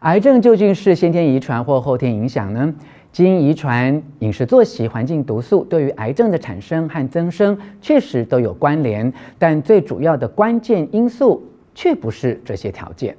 癌症究竟是先天遗传或后天影响呢？基因遗传、饮食作息、环境毒素对于癌症的产生和增生确实都有关联，但最主要的关键因素却不是这些条件。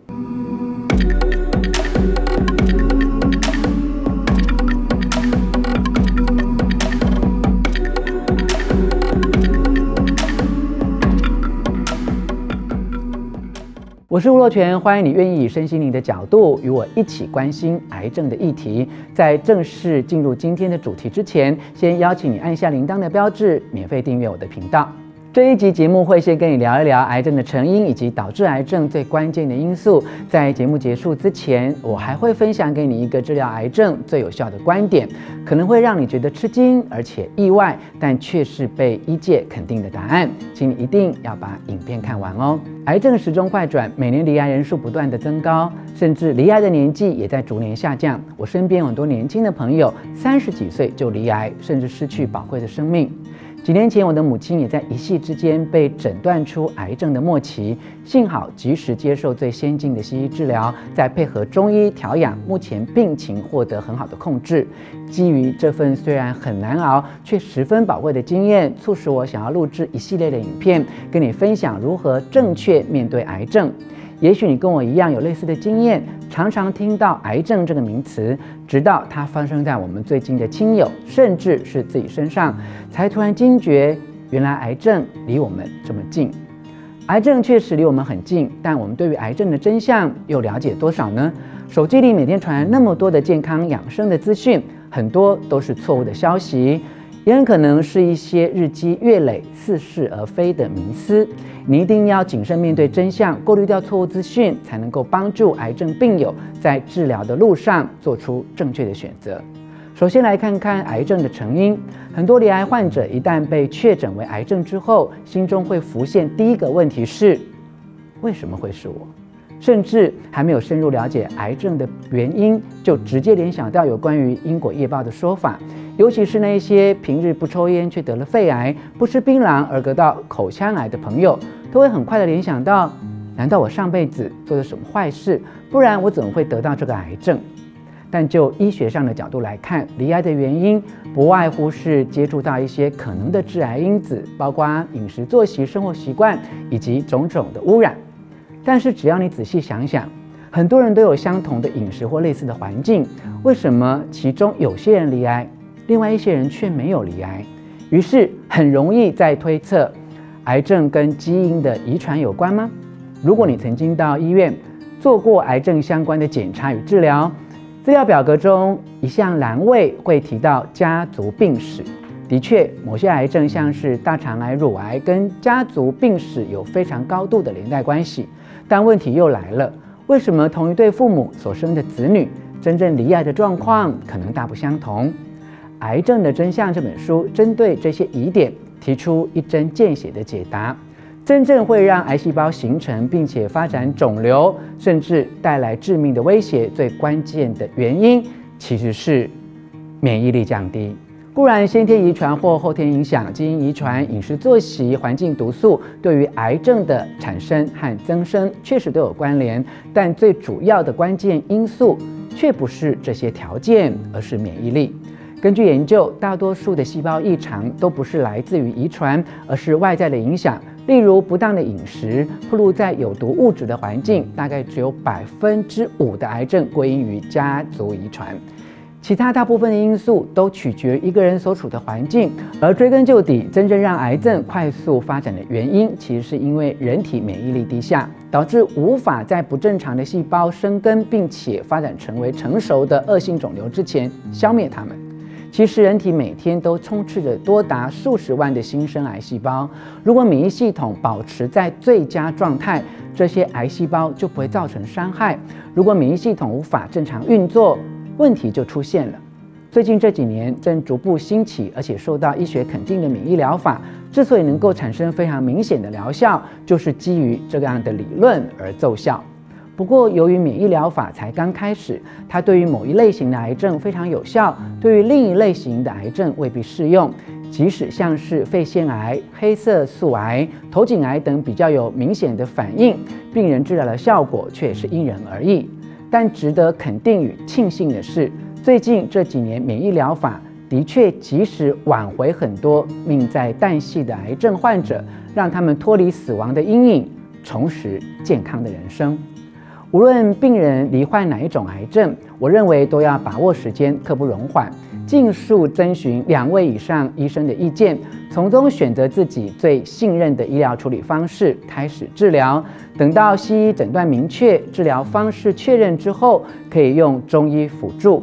我是吴洛泉，欢迎你愿意以身心灵的角度与我一起关心癌症的议题。在正式进入今天的主题之前，先邀请你按下铃铛的标志，免费订阅我的频道。这一集节目会先跟你聊一聊癌症的成因以及导致癌症最关键的因素。在节目结束之前，我还会分享给你一个治疗癌症最有效的观点，可能会让你觉得吃惊而且意外，但却是被医界肯定的答案。请你一定要把影片看完哦。癌症时钟快转，每年离癌人数不断的增高，甚至离癌的年纪也在逐年下降。我身边很多年轻的朋友，三十几岁就离癌，甚至失去宝贵的生命。几年前，我的母亲也在一夕之间被诊断出癌症的末期，幸好及时接受最先进的西医治疗，再配合中医调养，目前病情获得很好的控制。基于这份虽然很难熬却十分宝贵的经验，促使我想要录制一系列的影片，跟你分享如何正确面对癌症。也许你跟我一样有类似的经验，常常听到癌症这个名词，直到它发生在我们最近的亲友，甚至是自己身上，才突然惊觉，原来癌症离我们这么近。癌症确实离我们很近，但我们对于癌症的真相又了解多少呢？手机里每天传来那么多的健康养生的资讯，很多都是错误的消息。也很可能是一些日积月累、似是而非的迷思。你一定要谨慎面对真相，过滤掉错误资讯，才能够帮助癌症病友在治疗的路上做出正确的选择。首先来看看癌症的成因。很多罹癌患者一旦被确诊为癌症之后，心中会浮现第一个问题是：为什么会是我？甚至还没有深入了解癌症的原因，就直接联想到有关于因果业报的说法。尤其是那些平日不抽烟却得了肺癌，不吃槟榔而得到口腔癌的朋友，都会很快的联想到：难道我上辈子做了什么坏事？不然我怎么会得到这个癌症？但就医学上的角度来看，罹癌的原因不外乎是接触到一些可能的致癌因子，包括饮食、作息、生活习惯以及种种的污染。但是只要你仔细想想，很多人都有相同的饮食或类似的环境，为什么其中有些人罹癌？另外一些人却没有罹癌，于是很容易在推测，癌症跟基因的遗传有关吗？如果你曾经到医院做过癌症相关的检查与治疗，资料表格中一项栏位会提到家族病史。的确，某些癌症像是大肠癌、乳癌，跟家族病史有非常高度的连带关系。但问题又来了，为什么同一对父母所生的子女，真正罹癌的状况可能大不相同？《癌症的真相》这本书针对这些疑点提出一针见血的解答。真正会让癌细胞形成并且发展肿瘤，甚至带来致命的威胁，最关键的原因其实是免疫力降低。固然先天遗传或后天影响、基因遗传、饮食作息、环境毒素对于癌症的产生和增生确实都有关联，但最主要的关键因素却不是这些条件，而是免疫力。根据研究，大多数的细胞异常都不是来自于遗传，而是外在的影响。例如，不当的饮食、暴露在有毒物质的环境，大概只有百分之五的癌症归因于家族遗传。其他大部分的因素都取决于一个人所处的环境。而追根究底，真正让癌症快速发展的原因，其实是因为人体免疫力低下，导致无法在不正常的细胞生根，并且发展成为成熟的恶性肿瘤之前消灭它们。其实，人体每天都充斥着多达数十万的新生癌细胞。如果免疫系统保持在最佳状态，这些癌细胞就不会造成伤害。如果免疫系统无法正常运作，问题就出现了。最近这几年正逐步兴起，而且受到医学肯定的免疫疗法，之所以能够产生非常明显的疗效，就是基于这样的理论而奏效。不过，由于免疫疗法才刚开始，它对于某一类型的癌症非常有效，对于另一类型的癌症未必适用。即使像是肺腺癌、黑色素癌、头颈癌等比较有明显的反应，病人治疗的效果却是因人而异。但值得肯定与庆幸的是，最近这几年免疫疗法的确及时挽回很多命在旦夕的癌症患者，让他们脱离死亡的阴影，重拾健康的人生。无论病人罹患哪一种癌症，我认为都要把握时间，刻不容缓，尽速征询两位以上医生的意见，从中选择自己最信任的医疗处理方式，开始治疗。等到西医诊断明确、治疗方式确认之后，可以用中医辅助。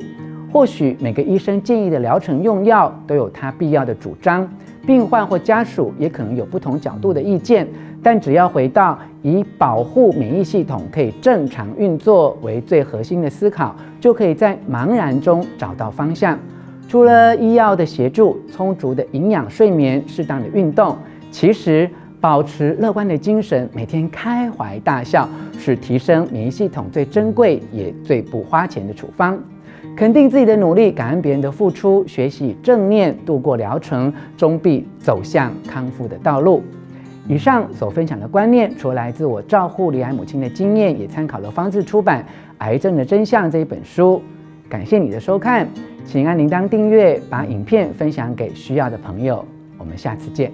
或许每个医生建议的疗程用药都有他必要的主张，病患或家属也可能有不同角度的意见。但只要回到以保护免疫系统可以正常运作为最核心的思考，就可以在茫然中找到方向。除了医药的协助，充足的营养、睡眠、适当的运动，其实保持乐观的精神，每天开怀大笑，是提升免疫系统最珍贵也最不花钱的处方。肯定自己的努力，感恩别人的付出，学习正念度过疗程，终必走向康复的道路。以上所分享的观念，除了来自我照护罹癌母亲的经验，也参考了方志出版《癌症的真相》这一本书。感谢你的收看，请按铃铛订阅，把影片分享给需要的朋友。我们下次见。